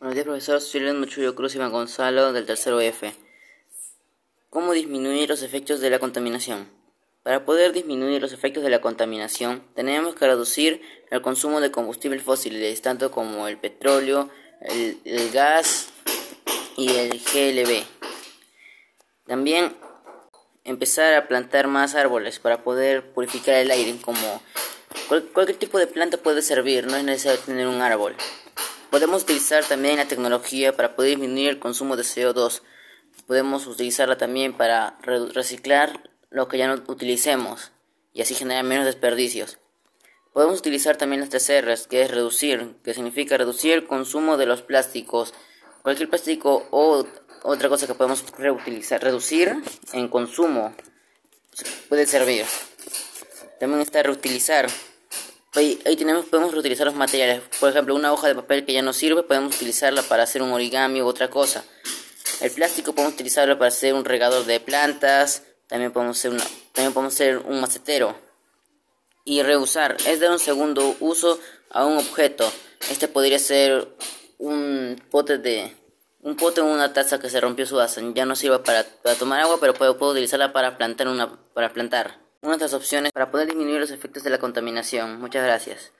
Buenos días, profesor. Soy León Muchuyo Cruz Iván Gonzalo del tercero F. ¿Cómo disminuir los efectos de la contaminación? Para poder disminuir los efectos de la contaminación, tenemos que reducir el consumo de combustibles fósiles, tanto como el petróleo, el, el gas y el GLB. También empezar a plantar más árboles para poder purificar el aire, como cualquier tipo de planta puede servir, no es necesario tener un árbol. Podemos utilizar también la tecnología para poder disminuir el consumo de CO2. Podemos utilizarla también para reciclar lo que ya no utilicemos y así generar menos desperdicios. Podemos utilizar también las tres que es reducir, que significa reducir el consumo de los plásticos, cualquier plástico o otra cosa que podemos reutilizar, reducir en consumo puede servir. También está reutilizar. Ahí, tenemos, podemos reutilizar los materiales. Por ejemplo, una hoja de papel que ya no sirve, podemos utilizarla para hacer un origami u otra cosa. El plástico podemos utilizarlo para hacer un regador de plantas. También podemos hacer, también podemos hacer un macetero. Y reusar es dar un segundo uso a un objeto. Este podría ser un pote de un pote o una taza que se rompió su asa. Ya no sirve para, tomar agua, pero puedo, puedo utilizarla para plantar una para plantar. Una de las opciones para poder disminuir los efectos de la contaminación. Muchas gracias.